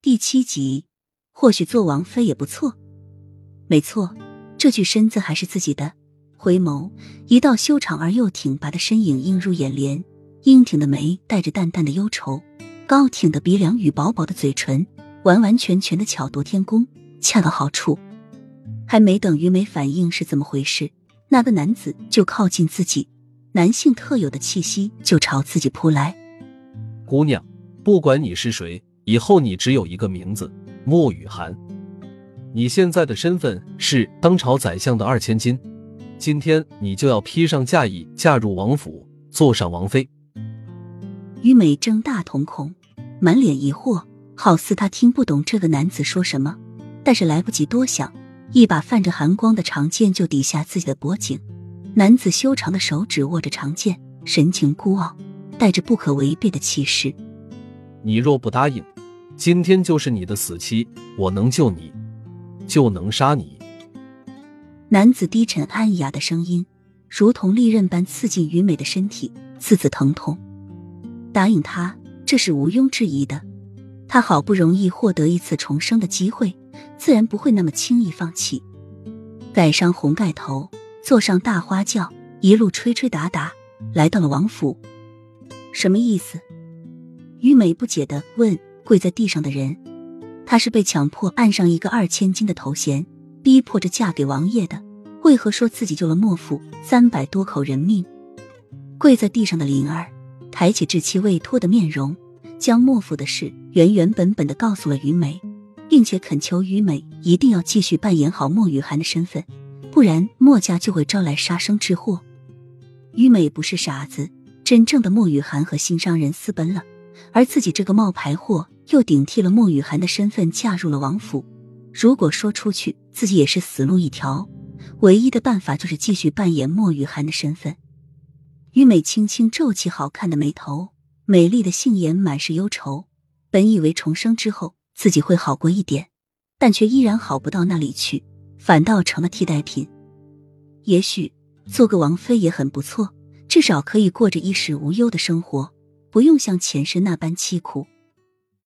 第七集，或许做王妃也不错。没错，这具身子还是自己的。回眸，一道修长而又挺拔的身影映入眼帘，英挺的眉带着淡淡的忧愁，高挺的鼻梁与薄薄的嘴唇，完完全全的巧夺天工，恰到好处。还没等于梅反应是怎么回事，那个男子就靠近自己，男性特有的气息就朝自己扑来。姑娘，不管你是谁。以后你只有一个名字，莫雨涵。你现在的身份是当朝宰相的二千金，今天你就要披上嫁衣，嫁入王府，坐上王妃。于美睁大瞳孔，满脸疑惑，好似他听不懂这个男子说什么。但是来不及多想，一把泛着寒光的长剑就抵下自己的脖颈。男子修长的手指握着长剑，神情孤傲，带着不可违背的气势。你若不答应。今天就是你的死期，我能救你，就能杀你。男子低沉安雅的声音，如同利刃般刺进于美的身体，刺刺疼痛。答应他，这是毋庸置疑的。他好不容易获得一次重生的机会，自然不会那么轻易放弃。盖上红盖头，坐上大花轿，一路吹吹打打，来到了王府。什么意思？于美不解的问。跪在地上的人，她是被强迫按上一个二千金的头衔，逼迫着嫁给王爷的。为何说自己救了莫府三百多口人命？跪在地上的灵儿抬起稚气未脱的面容，将莫府的事原原本本的告诉了于美，并且恳求于美一定要继续扮演好莫雨涵的身份，不然莫家就会招来杀生之祸。于美不是傻子，真正的莫雨涵和心上人私奔了，而自己这个冒牌货。又顶替了莫雨涵的身份嫁入了王府。如果说出去，自己也是死路一条。唯一的办法就是继续扮演莫雨涵的身份。于美轻轻皱起好看的眉头，美丽的杏眼满是忧愁。本以为重生之后自己会好过一点，但却依然好不到那里去，反倒成了替代品。也许做个王妃也很不错，至少可以过着衣食无忧的生活，不用像前世那般凄苦。